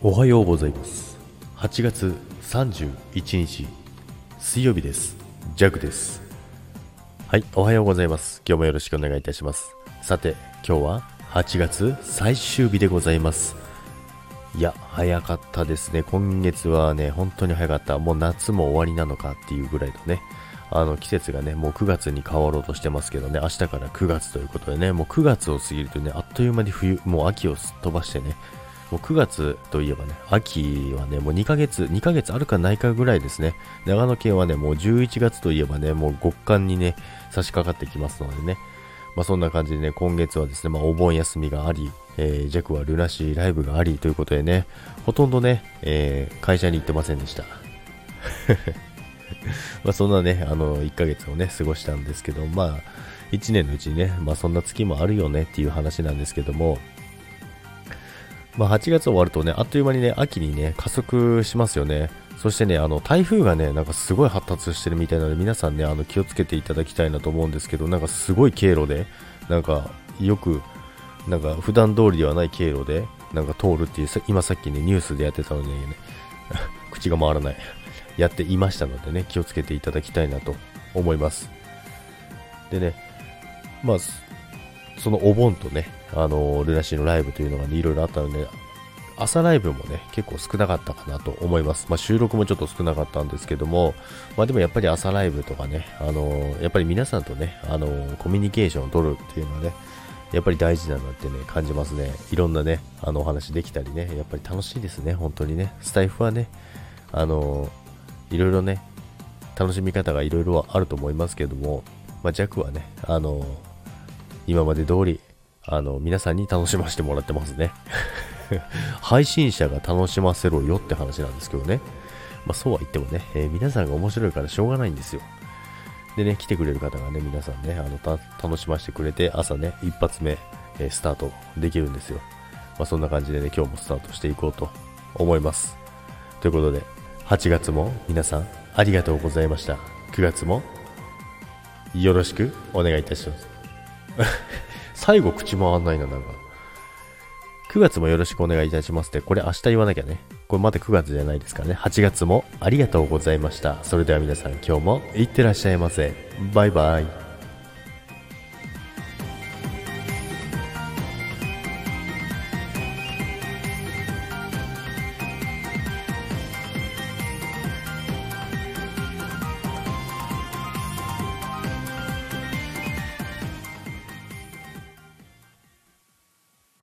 おはようございます。8月31日水曜日です。ジャグです。はいおはようございます。今日もよろしくお願いいたします。さて今日は8月最終日でございます。いや早かったですね。今月はね本当に早かった。もう夏も終わりなのかっていうぐらいのねあの季節がね、もう9月に変わろうとしてますけどね、明日から9月ということでね、もう9月を過ぎるとね、あっという間に冬、もう秋をすっ飛ばしてね、もう9月といえばね、秋はね、もう2ヶ月、2ヶ月あるかないかぐらいですね。長野県はね、もう11月といえばね、もう極寒にね、差し掛かってきますのでね。まあそんな感じでね、今月はですね、まあお盆休みがあり、えー、弱はルナシーライブがありということでね、ほとんどね、えー、会社に行ってませんでした。まあそんなね、あの、1ヶ月をね、過ごしたんですけど、まあ、1年のうちにね、まあそんな月もあるよねっていう話なんですけども、まあ、8月終わるとね、あっという間にね、秋にね、加速しますよね。そしてね、あの、台風がね、なんかすごい発達してるみたいなので、皆さんね、あの、気をつけていただきたいなと思うんですけど、なんかすごい経路で、なんか、よく、なんか、普段通りではない経路で、なんか通るっていう、今さっきね、ニュースでやってたのにね、口が回らない。やっていましたのでね、気をつけていただきたいなと思います。でね、まあ、そのお盆とね、あのルナシーのライブというのがね、いろいろあったので、朝ライブもね、結構少なかったかなと思います。まあ、収録もちょっと少なかったんですけども、まあ、でもやっぱり朝ライブとかね、あのやっぱり皆さんとね、あのコミュニケーションを取るっていうのはね、やっぱり大事だなってね、感じますね。いろんなね、あのお話できたりね、やっぱり楽しいですね、本当にね。スタイフはね、あのいろいろね、楽しみ方がいろいろあると思いますけども、まあ、弱はね、あの今まで通りあの、皆さんに楽しませてもらってますね。配信者が楽しませろよって話なんですけどね。まあそうは言ってもね、えー、皆さんが面白いからしょうがないんですよ。でね、来てくれる方がね、皆さんね、あの、楽しませてくれて、朝ね、一発目、えー、スタートできるんですよ。まあそんな感じでね、今日もスタートしていこうと思います。ということで、8月も皆さんありがとうございました。9月もよろしくお願いいたします。最後口回んないな、なんか。9月もよろしくお願いいたしますって、これ明日言わなきゃね。これまだ9月じゃないですからね。8月もありがとうございました。それでは皆さん今日もいってらっしゃいませ。バイバイ。